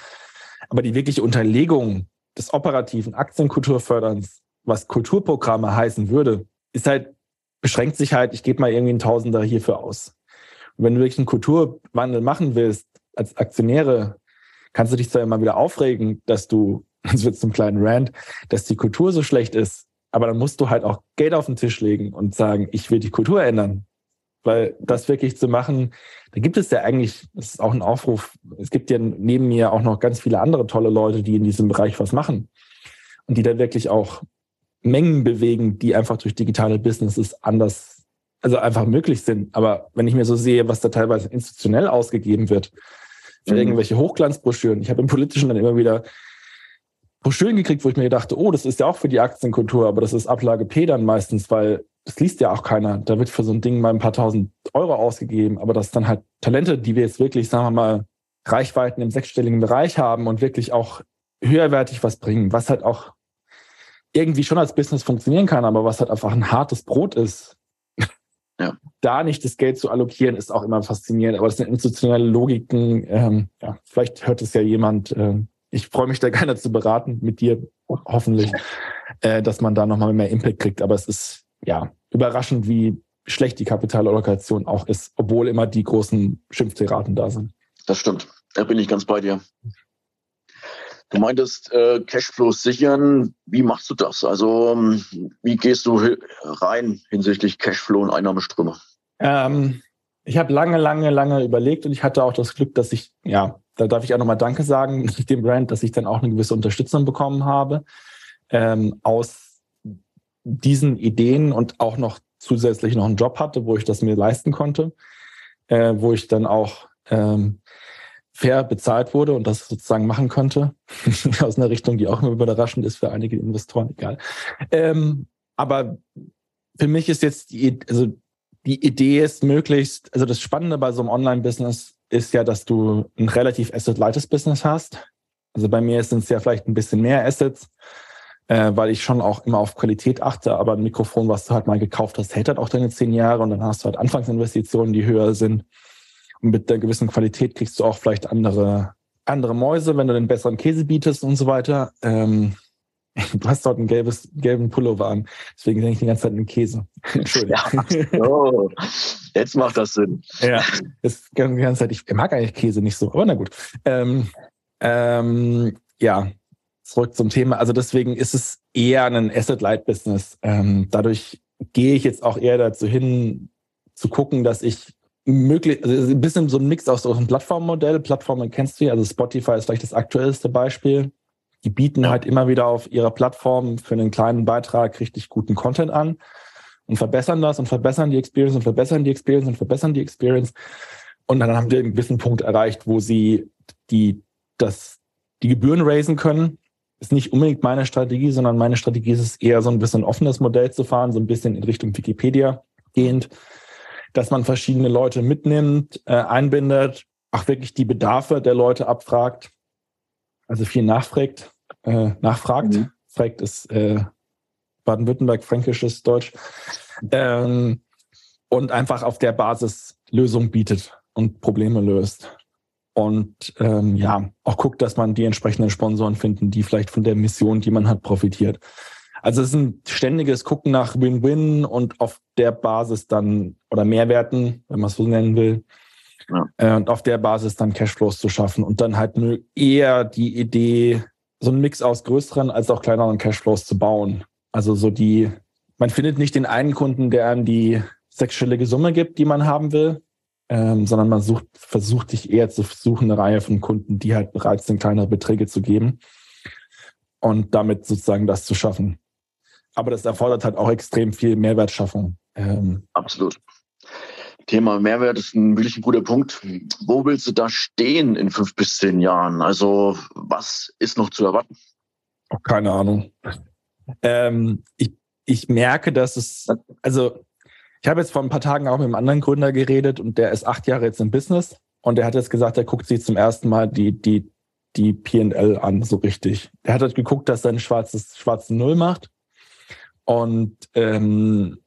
Aber die wirkliche Unterlegung des operativen Aktienkulturförderns, was Kulturprogramme heißen würde, ist halt, beschränkt sich halt, ich gebe mal irgendwie einen Tausender hierfür aus. Und wenn du wirklich einen Kulturwandel machen willst, als Aktionäre, kannst du dich zwar immer wieder aufregen, dass du, das wird zum kleinen Rand, dass die Kultur so schlecht ist, aber dann musst du halt auch Geld auf den Tisch legen und sagen, ich will die Kultur ändern. Weil das wirklich zu machen, da gibt es ja eigentlich, das ist auch ein Aufruf, es gibt ja neben mir auch noch ganz viele andere tolle Leute, die in diesem Bereich was machen und die da wirklich auch Mengen bewegen, die einfach durch digitale Businesses anders, also einfach möglich sind. Aber wenn ich mir so sehe, was da teilweise institutionell ausgegeben wird, für mhm. irgendwelche Hochglanzbroschüren, ich habe im Politischen dann immer wieder Broschüren gekriegt, wo ich mir dachte, oh, das ist ja auch für die Aktienkultur, aber das ist Ablage P dann meistens, weil das liest ja auch keiner. Da wird für so ein Ding mal ein paar tausend Euro ausgegeben, aber das dann halt Talente, die wir jetzt wirklich, sagen wir mal, Reichweiten im sechsstelligen Bereich haben und wirklich auch höherwertig was bringen, was halt auch irgendwie schon als Business funktionieren kann, aber was halt einfach ein hartes Brot ist. Ja. Da nicht das Geld zu allokieren, ist auch immer faszinierend, aber das sind institutionelle Logiken. Ähm, ja, vielleicht hört es ja jemand. Äh, ich freue mich da gerne zu beraten mit dir, hoffentlich, äh, dass man da nochmal mehr Impact kriegt. Aber es ist ja überraschend, wie schlecht die Kapitalallokation auch ist, obwohl immer die großen Schimpftiraten da sind. Das stimmt. Da bin ich ganz bei dir. Du meintest äh, Cashflows sichern. Wie machst du das? Also ähm, wie gehst du rein hinsichtlich Cashflow und Einnahmeströme? Ähm, ich habe lange, lange, lange überlegt und ich hatte auch das Glück, dass ich, ja, da darf ich auch nochmal Danke sagen dem Brand, dass ich dann auch eine gewisse Unterstützung bekommen habe ähm, aus diesen Ideen und auch noch zusätzlich noch einen Job hatte, wo ich das mir leisten konnte, äh, wo ich dann auch ähm, fair bezahlt wurde und das sozusagen machen konnte. Aus einer Richtung, die auch immer überraschend ist für einige Investoren, egal. Ähm, aber für mich ist jetzt die, also die Idee ist möglichst, also das Spannende bei so einem Online-Business ist ja, dass du ein relativ asset-leites Business hast. Also bei mir sind es ja vielleicht ein bisschen mehr Assets, äh, weil ich schon auch immer auf Qualität achte, aber ein Mikrofon, was du halt mal gekauft hast, hält halt auch deine zehn Jahre und dann hast du halt Anfangsinvestitionen, die höher sind. Und mit der gewissen Qualität kriegst du auch vielleicht andere, andere Mäuse, wenn du den besseren Käse bietest und so weiter. Ähm, du hast dort einen gelbes, gelben Pullover an, deswegen denke ich die ganze Zeit an den Käse. Entschuldigung. Ja, oh, jetzt macht das Sinn. Ja, das ganze Zeit, ich mag eigentlich Käse nicht so, aber na gut. Ähm, ähm, ja, zurück zum Thema. Also deswegen ist es eher ein Asset-Light-Business. Ähm, dadurch gehe ich jetzt auch eher dazu hin, zu gucken, dass ich möglich, also ein bisschen so ein Mix aus so einem Plattformmodell. Plattformen kennst du ja, also Spotify ist vielleicht das aktuellste Beispiel. Die bieten halt immer wieder auf ihrer Plattform für einen kleinen Beitrag richtig guten Content an und verbessern das und verbessern die Experience und verbessern die Experience und verbessern die Experience. Und dann haben wir einen gewissen Punkt erreicht, wo sie die, das, die Gebühren raisen können ist nicht unbedingt meine Strategie, sondern meine Strategie ist es eher so ein bisschen offenes Modell zu fahren, so ein bisschen in Richtung Wikipedia gehend, dass man verschiedene Leute mitnimmt, äh, einbindet, auch wirklich die Bedarfe der Leute abfragt, also viel nachfragt, äh, nachfragt. Mhm. Fragt ist äh, Baden-Württemberg-fränkisches Deutsch. Ähm, und einfach auf der Basis Lösungen bietet und Probleme löst und ähm, ja, auch guckt, dass man die entsprechenden Sponsoren finden, die vielleicht von der Mission, die man hat, profitiert. Also es ist ein ständiges Gucken nach Win-Win und auf der Basis dann oder Mehrwerten, wenn man es so nennen will, ja. äh, und auf der Basis dann Cashflows zu schaffen und dann halt eher die Idee, so einen Mix aus größeren als auch kleineren Cashflows zu bauen. Also so die, man findet nicht den einen Kunden, der einem die sechsstellige Summe gibt, die man haben will, ähm, sondern man sucht, versucht sich eher zu suchen, eine Reihe von Kunden, die halt bereit sind, kleinere Beträge zu geben und damit sozusagen das zu schaffen. Aber das erfordert halt auch extrem viel Mehrwertschaffung. Ähm, Absolut. Thema Mehrwert ist ein wirklich ein guter Punkt. Wo willst du da stehen in fünf bis zehn Jahren? Also was ist noch zu erwarten? Oh, keine Ahnung. Ähm, ich, ich merke, dass es, also ich habe jetzt vor ein paar Tagen auch mit einem anderen Gründer geredet und der ist acht Jahre jetzt im Business und der hat jetzt gesagt, er guckt sich zum ersten Mal die, die, die PL an, so richtig. Er hat halt geguckt, dass er ein schwarzes, schwarzen Null macht und ähm,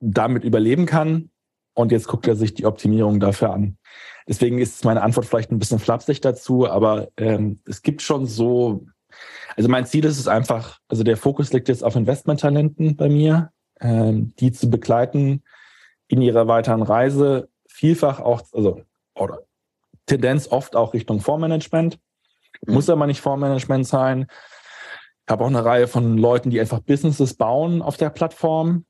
damit überleben kann. Und jetzt guckt er sich die Optimierung dafür an. Deswegen ist meine Antwort vielleicht ein bisschen flapsig dazu, aber ähm, es gibt schon so, also mein Ziel ist es einfach, also der Fokus liegt jetzt auf Investmenttalenten bei mir, ähm, die zu begleiten, in ihrer weiteren Reise vielfach auch, also, oder Tendenz oft auch Richtung Fondsmanagement. Mhm. Muss aber nicht Fondsmanagement sein. Ich habe auch eine Reihe von Leuten, die einfach Businesses bauen auf der Plattform,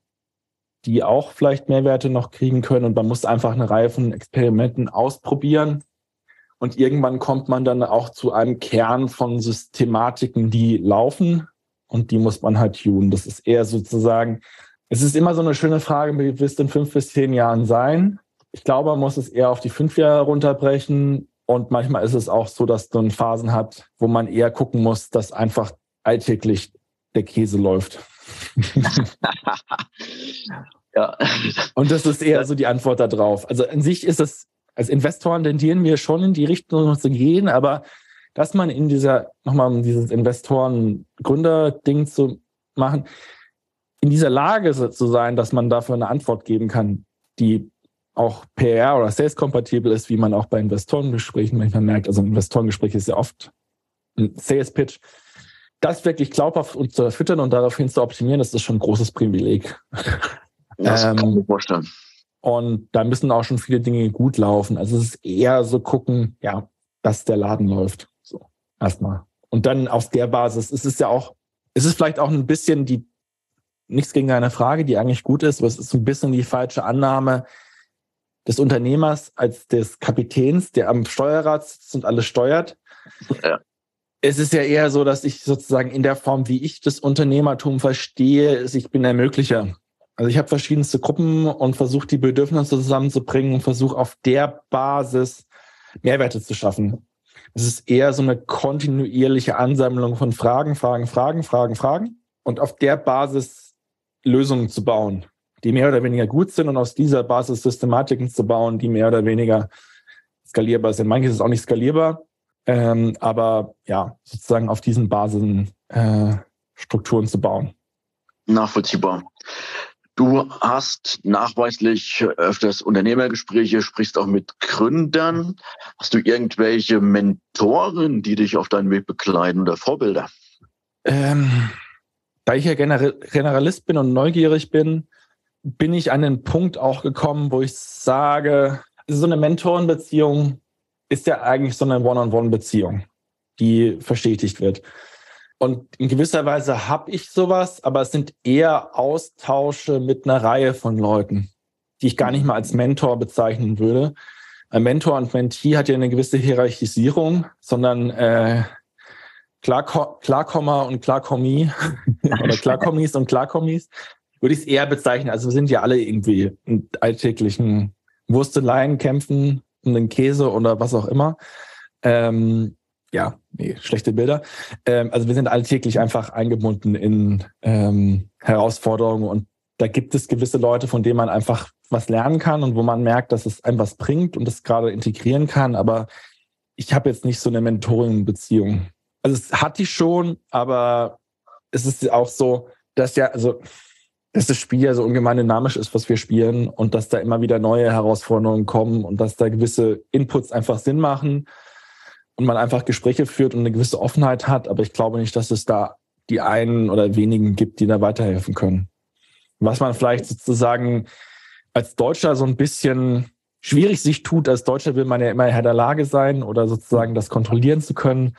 die auch vielleicht Mehrwerte noch kriegen können. Und man muss einfach eine Reihe von Experimenten ausprobieren. Und irgendwann kommt man dann auch zu einem Kern von Systematiken, die laufen. Und die muss man halt tun. Das ist eher sozusagen es ist immer so eine schöne Frage, wie wirst du in fünf bis zehn Jahren sein? Ich glaube, man muss es eher auf die fünf Jahre runterbrechen. Und manchmal ist es auch so, dass du Phasen hat, wo man eher gucken muss, dass einfach alltäglich der Käse läuft. ja. Und das ist eher so die Antwort darauf. Also an sich ist es, als Investoren tendieren wir schon in die Richtung zu gehen, aber dass man in dieser, nochmal um dieses Investoren-Gründer-Ding zu machen, in dieser Lage zu sein, dass man dafür eine Antwort geben kann, die auch PR oder Sales kompatibel ist, wie man auch bei Investorengesprächen manchmal merkt. Also ein Investorengespräch ist ja oft ein Sales Pitch. Das wirklich glaubhaft und zu erfüttern und daraufhin zu optimieren, das ist schon ein großes Privileg. Das ähm, kann ich mir vorstellen. Und da müssen auch schon viele Dinge gut laufen. Also es ist eher so gucken, ja, dass der Laden läuft. So, erstmal. Und dann auf der Basis, es ist ja auch, es ist vielleicht auch ein bisschen die nichts gegen deine Frage, die eigentlich gut ist, aber es ist ein bisschen die falsche Annahme des Unternehmers als des Kapitäns, der am Steuerrad sitzt und alles steuert. Ja. Es ist ja eher so, dass ich sozusagen in der Form, wie ich das Unternehmertum verstehe, ist, ich bin Ermöglicher. Also ich habe verschiedenste Gruppen und versuche die Bedürfnisse zusammenzubringen und versuche auf der Basis Mehrwerte zu schaffen. Es ist eher so eine kontinuierliche Ansammlung von Fragen, Fragen, Fragen, Fragen, Fragen. Und auf der Basis Lösungen zu bauen, die mehr oder weniger gut sind und aus dieser Basis Systematiken zu bauen, die mehr oder weniger skalierbar sind. Manches ist auch nicht skalierbar, ähm, aber ja, sozusagen auf diesen Basen äh, Strukturen zu bauen. Nachvollziehbar. Du hast nachweislich öfters Unternehmergespräche, sprichst auch mit Gründern. Hast du irgendwelche Mentoren, die dich auf deinem Weg begleiten oder Vorbilder? Ähm, da ich ja Generalist bin und neugierig bin, bin ich an den Punkt auch gekommen, wo ich sage, so eine Mentorenbeziehung ist ja eigentlich so eine One-on-One-Beziehung, die verstetigt wird. Und in gewisser Weise habe ich sowas, aber es sind eher Austausche mit einer Reihe von Leuten, die ich gar nicht mal als Mentor bezeichnen würde. Ein Mentor und Mentee hat ja eine gewisse Hierarchisierung, sondern äh, Klar, Klarkommer und Klarkommi oder Klarkommis und Klarkommis würde ich es eher bezeichnen. Also wir sind ja alle irgendwie in alltäglichen Wursteleien kämpfen den Käse oder was auch immer. Ähm, ja, nee, schlechte Bilder. Ähm, also wir sind alltäglich einfach eingebunden in ähm, Herausforderungen und da gibt es gewisse Leute, von denen man einfach was lernen kann und wo man merkt, dass es einem was bringt und das gerade integrieren kann. Aber ich habe jetzt nicht so eine Mentoring-Beziehung. Also es hat die schon, aber es ist auch so, dass ja, also dass das Spiel ja so ungemein dynamisch ist, was wir spielen und dass da immer wieder neue Herausforderungen kommen und dass da gewisse Inputs einfach Sinn machen und man einfach Gespräche führt und eine gewisse Offenheit hat. Aber ich glaube nicht, dass es da die einen oder wenigen gibt, die da weiterhelfen können. Was man vielleicht sozusagen als Deutscher so ein bisschen schwierig sich tut, als Deutscher will man ja immer Herr der Lage sein oder sozusagen das kontrollieren zu können.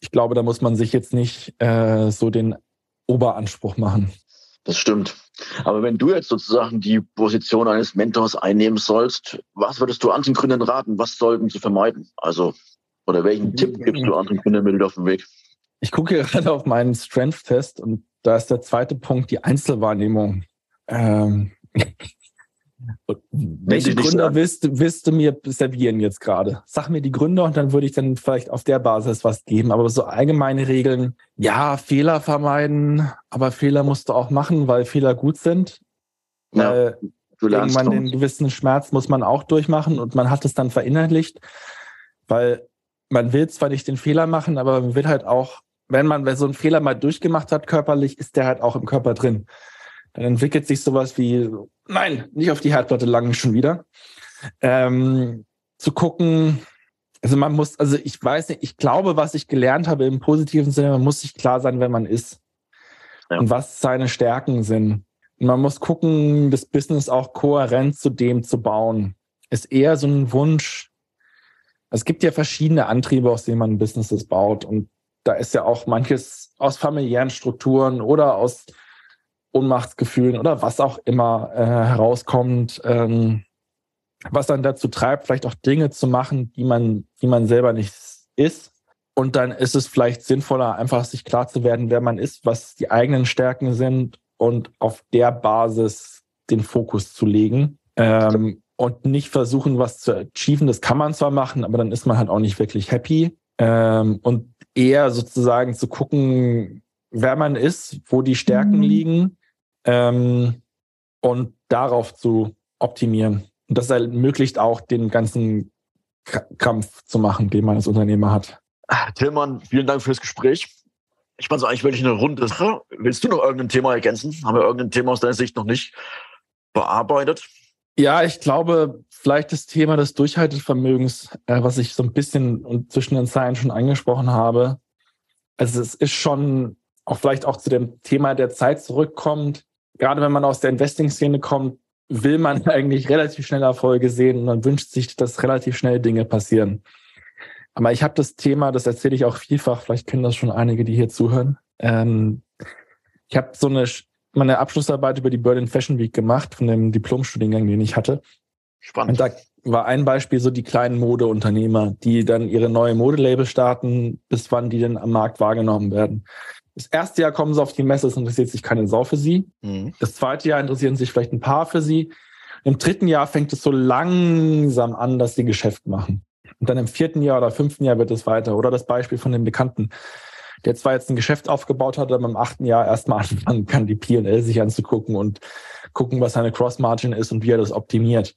Ich glaube, da muss man sich jetzt nicht äh, so den Oberanspruch machen. Das stimmt. Aber wenn du jetzt sozusagen die Position eines Mentors einnehmen sollst, was würdest du anderen Gründern raten? Was sollten sie vermeiden? Also oder welchen Tipp gibst du anderen Gründern mit auf den Weg? Ich gucke gerade auf meinen Strength-Test und da ist der zweite Punkt die Einzelwahrnehmung. Ähm, welche Gründer willst, willst, du mir servieren jetzt gerade? Sag mir die Gründer und dann würde ich dann vielleicht auf der Basis was geben. Aber so allgemeine Regeln, ja, Fehler vermeiden, aber Fehler musst du auch machen, weil Fehler gut sind. Ja, weil du lernst irgendwann den gewissen Schmerz muss man auch durchmachen und man hat es dann verinnerlicht, weil man will zwar nicht den Fehler machen, aber man will halt auch, wenn man so einen Fehler mal durchgemacht hat körperlich, ist der halt auch im Körper drin. Dann entwickelt sich sowas wie, nein, nicht auf die Herdplatte langen schon wieder. Ähm, zu gucken, also man muss, also ich weiß nicht, ich glaube, was ich gelernt habe im positiven Sinne, man muss sich klar sein, wer man ist ja. und was seine Stärken sind. Und man muss gucken, das Business auch kohärent zu dem zu bauen. Ist eher so ein Wunsch. Es gibt ja verschiedene Antriebe, aus denen man Businesses baut. Und da ist ja auch manches aus familiären Strukturen oder aus Ohnmachtsgefühlen oder was auch immer äh, herauskommt, ähm, was dann dazu treibt, vielleicht auch Dinge zu machen, die man, die man selber nicht ist. Und dann ist es vielleicht sinnvoller, einfach sich klar zu werden, wer man ist, was die eigenen Stärken sind und auf der Basis den Fokus zu legen. Ähm, und nicht versuchen, was zu achieven. Das kann man zwar machen, aber dann ist man halt auch nicht wirklich happy. Ähm, und eher sozusagen zu gucken, wer man ist, wo die Stärken mhm. liegen ähm, und darauf zu optimieren. Und das ermöglicht auch den ganzen Kampf zu machen, den man als Unternehmer hat. Tillmann, vielen Dank fürs Gespräch. Ich meine so eigentlich wirklich eine runde Sache. Willst du noch irgendein Thema ergänzen? Haben wir irgendein Thema aus deiner Sicht noch nicht bearbeitet? Ja, ich glaube, vielleicht das Thema des Durchhaltevermögens, äh, was ich so ein bisschen und zwischen den Zeilen schon angesprochen habe. Also es ist schon auch vielleicht auch zu dem Thema der Zeit zurückkommt gerade wenn man aus der Investing-Szene kommt, will man eigentlich relativ schnell Erfolge sehen und man wünscht sich, dass relativ schnell Dinge passieren. Aber ich habe das Thema, das erzähle ich auch vielfach, vielleicht kennen das schon einige, die hier zuhören. Ähm, ich habe so eine meine Abschlussarbeit über die Berlin Fashion Week gemacht, von dem Diplomstudiengang, den ich hatte. Spannend. Und da war ein Beispiel so die kleinen Modeunternehmer, die dann ihre neue Modelabel starten, bis wann die denn am Markt wahrgenommen werden. Das erste Jahr kommen sie auf die Messe, es interessiert sich keine Sau für sie. Mhm. Das zweite Jahr interessieren sich vielleicht ein paar für sie. Im dritten Jahr fängt es so langsam an, dass sie Geschäft machen. Und dann im vierten Jahr oder fünften Jahr wird es weiter. Oder das Beispiel von dem Bekannten, der zwar jetzt ein Geschäft aufgebaut hat, aber im achten Jahr erstmal anfangen kann, die P&L sich anzugucken und gucken, was seine Cross-Margin ist und wie er das optimiert.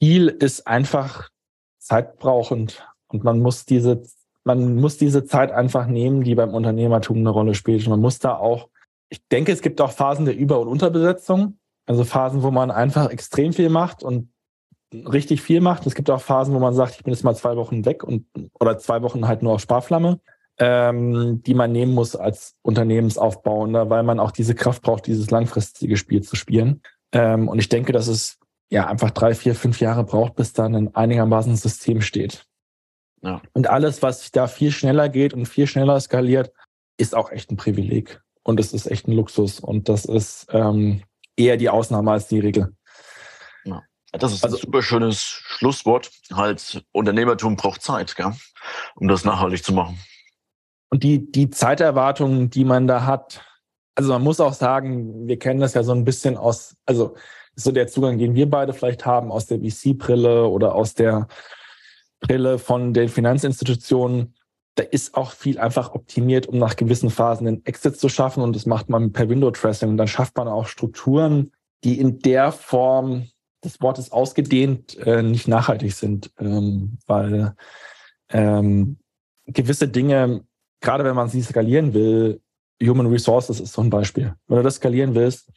Viel ist einfach zeitbrauchend und man muss diese man muss diese Zeit einfach nehmen, die beim Unternehmertum eine Rolle spielt. man muss da auch, ich denke, es gibt auch Phasen der Über- und Unterbesetzung. Also Phasen, wo man einfach extrem viel macht und richtig viel macht. Es gibt auch Phasen, wo man sagt, ich bin jetzt mal zwei Wochen weg und oder zwei Wochen halt nur auf Sparflamme, ähm, die man nehmen muss als Unternehmensaufbauender, weil man auch diese Kraft braucht, dieses langfristige Spiel zu spielen. Ähm, und ich denke, dass es ja einfach drei, vier, fünf Jahre braucht, bis dann ein einigermaßen System steht. Ja. Und alles, was da viel schneller geht und viel schneller skaliert, ist auch echt ein Privileg. Und es ist echt ein Luxus. Und das ist ähm, eher die Ausnahme als die Regel. Ja. Das ist also, ein super schönes Schlusswort. Halt, Unternehmertum braucht Zeit, gell? um das nachhaltig zu machen. Und die, die Zeiterwartungen, die man da hat, also man muss auch sagen, wir kennen das ja so ein bisschen aus, also so der Zugang, den wir beide vielleicht haben aus der VC-Brille oder aus der Brille von den Finanzinstitutionen. Da ist auch viel einfach optimiert, um nach gewissen Phasen einen Exit zu schaffen. Und das macht man per Window Dressing. Und dann schafft man auch Strukturen, die in der Form des Wortes ausgedehnt äh, nicht nachhaltig sind, ähm, weil ähm, gewisse Dinge, gerade wenn man sie skalieren will, Human Resources ist so ein Beispiel. Wenn du das skalieren willst,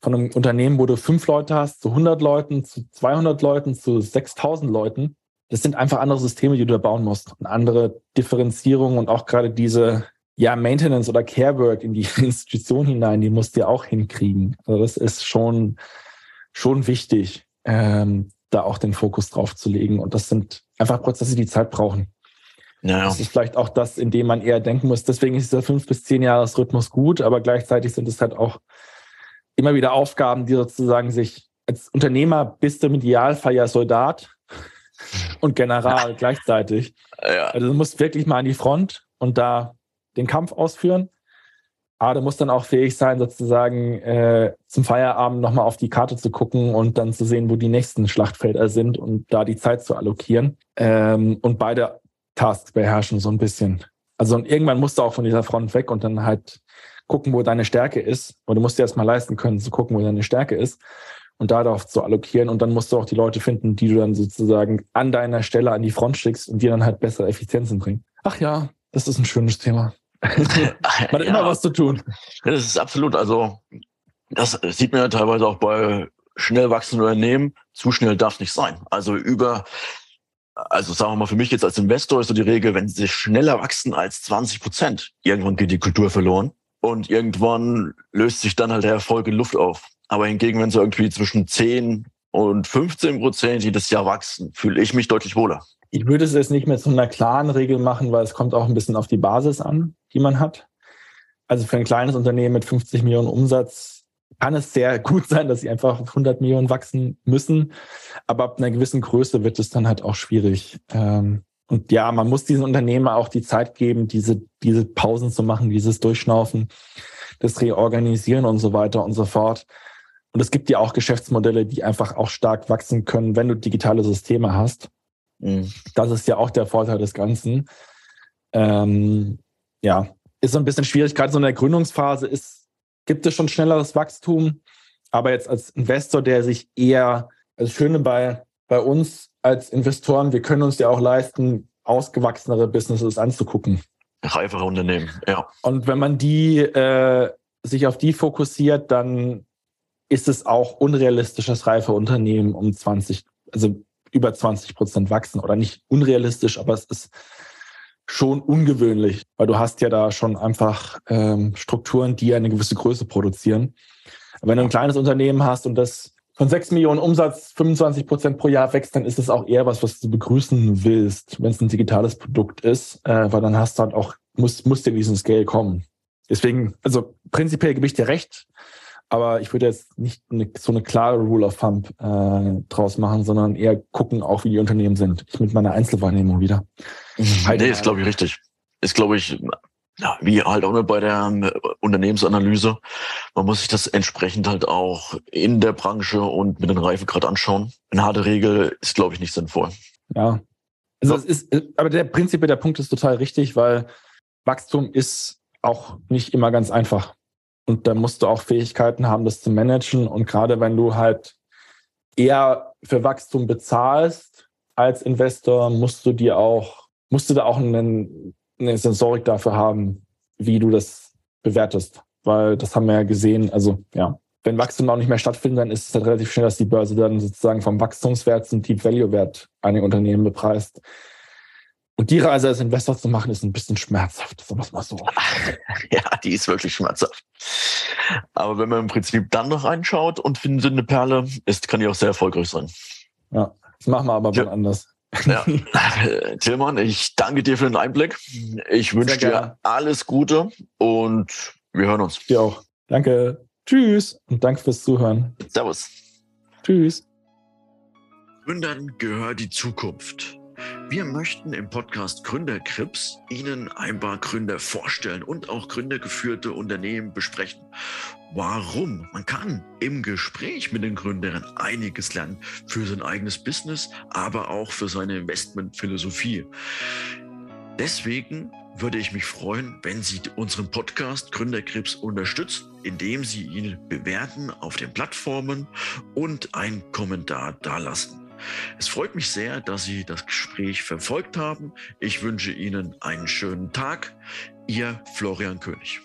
von einem Unternehmen, wo du fünf Leute hast, zu 100 Leuten, zu 200 Leuten, zu 6000 Leuten, das sind einfach andere Systeme, die du da bauen musst. Und andere Differenzierungen und auch gerade diese ja, Maintenance oder Care Work in die Institution hinein, die musst du ja auch hinkriegen. Also das ist schon, schon wichtig, ähm, da auch den Fokus drauf zu legen. Und das sind einfach Prozesse, die Zeit brauchen. Naja. Das ist vielleicht auch das, in dem man eher denken muss. Deswegen ist dieser fünf bis zehn Jahres Rhythmus gut, aber gleichzeitig sind es halt auch immer wieder Aufgaben, die sozusagen sich als Unternehmer bist du im Idealfall ja Soldat und General gleichzeitig. Ja. Also du musst wirklich mal an die Front und da den Kampf ausführen. Aber du musst dann auch fähig sein, sozusagen äh, zum Feierabend nochmal auf die Karte zu gucken und dann zu sehen, wo die nächsten Schlachtfelder sind und da die Zeit zu allokieren. Ähm, und beide Tasks beherrschen so ein bisschen. Also und irgendwann musst du auch von dieser Front weg und dann halt gucken, wo deine Stärke ist. Und du musst dir erstmal leisten können, zu gucken, wo deine Stärke ist und darauf zu allokieren. Und dann musst du auch die Leute finden, die du dann sozusagen an deiner Stelle an die Front schickst und die dann halt bessere Effizienzen bringen. Ach ja, das ist ein schönes Thema. Man hat ja, immer was zu tun. Das ist absolut. Also, das sieht man ja teilweise auch bei schnell wachsenden Unternehmen. Zu schnell darf nicht sein. Also über also sagen wir mal, für mich jetzt als Investor ist so die Regel, wenn sie schneller wachsen als 20 Prozent, irgendwann geht die Kultur verloren und irgendwann löst sich dann halt der Erfolg in Luft auf. Aber hingegen, wenn sie irgendwie zwischen 10 und 15 Prozent jedes Jahr wachsen, fühle ich mich deutlich wohler. Ich würde es jetzt nicht mehr zu einer klaren Regel machen, weil es kommt auch ein bisschen auf die Basis an, die man hat. Also für ein kleines Unternehmen mit 50 Millionen Umsatz kann es sehr gut sein, dass sie einfach auf 100 Millionen wachsen müssen. Aber ab einer gewissen Größe wird es dann halt auch schwierig. Ähm, und ja, man muss diesen Unternehmen auch die Zeit geben, diese, diese Pausen zu machen, dieses Durchschnaufen, das Reorganisieren und so weiter und so fort. Und es gibt ja auch Geschäftsmodelle, die einfach auch stark wachsen können, wenn du digitale Systeme hast. Mhm. Das ist ja auch der Vorteil des Ganzen. Ähm, ja, ist so ein bisschen schwierig. Gerade so in der Gründungsphase ist gibt es schon schnelleres Wachstum. Aber jetzt als Investor, der sich eher, das Schöne bei, bei uns als Investoren, wir können uns ja auch leisten, ausgewachsenere Businesses anzugucken. Reifere Unternehmen, ja. Und wenn man die äh, sich auf die fokussiert, dann ist es auch unrealistisch, dass reife Unternehmen um 20, also über 20 Prozent wachsen oder nicht unrealistisch, aber es ist schon ungewöhnlich, weil du hast ja da schon einfach ähm, Strukturen, die eine gewisse Größe produzieren. Wenn du ein kleines Unternehmen hast und das von 6 Millionen Umsatz 25 Prozent pro Jahr wächst, dann ist es auch eher was, was du begrüßen willst, wenn es ein digitales Produkt ist, äh, weil dann hast du halt auch, muss, muss dir diesen Scale kommen. Deswegen, also prinzipiell gebe ich dir recht, aber ich würde jetzt nicht eine, so eine klare Rule of Thumb äh, draus machen, sondern eher gucken auch, wie die Unternehmen sind. Ich mit meiner Einzelwahrnehmung wieder. Mhm. Nee, ist glaube ich richtig. Ist glaube ich, ja, wie halt auch nur bei der ähm, Unternehmensanalyse. Man muss sich das entsprechend halt auch in der Branche und mit den Reifegrad anschauen. Eine harte Regel ist glaube ich nicht sinnvoll. Ja. Also es ist, aber der Prinzip der Punkt ist total richtig, weil Wachstum ist auch nicht immer ganz einfach. Und da musst du auch Fähigkeiten haben, das zu managen. Und gerade wenn du halt eher für Wachstum bezahlst als Investor, musst du dir auch musst du da auch einen, eine Sensorik dafür haben, wie du das bewertest. Weil das haben wir ja gesehen. Also ja, wenn Wachstum auch nicht mehr stattfindet, dann ist es halt relativ schnell, dass die Börse dann sozusagen vom Wachstumswert zum Deep Value Wert einige Unternehmen bepreist. Und die Reise als Investor zu machen, ist ein bisschen schmerzhaft, sagen wir mal so. Ja, die ist wirklich schmerzhaft. Aber wenn man im Prinzip dann noch einschaut und findet eine Perle, ist, kann die auch sehr erfolgreich sein. Ja, das machen wir aber ja. anders. Ja. Tillmann, ich danke dir für den Einblick. Ich wünsche dir alles Gute und wir hören uns. Dir auch. Danke. Tschüss und danke fürs Zuhören. Servus. Tschüss. Gründern gehört die Zukunft. Wir möchten im Podcast Gründerkrips Ihnen ein paar Gründer vorstellen und auch gründergeführte Unternehmen besprechen. Warum? Man kann im Gespräch mit den Gründern einiges lernen für sein eigenes Business, aber auch für seine Investmentphilosophie. Deswegen würde ich mich freuen, wenn Sie unseren Podcast Gründerkrebs unterstützen, indem Sie ihn bewerten auf den Plattformen und einen Kommentar dalassen. Es freut mich sehr, dass Sie das Gespräch verfolgt haben. Ich wünsche Ihnen einen schönen Tag. Ihr Florian König.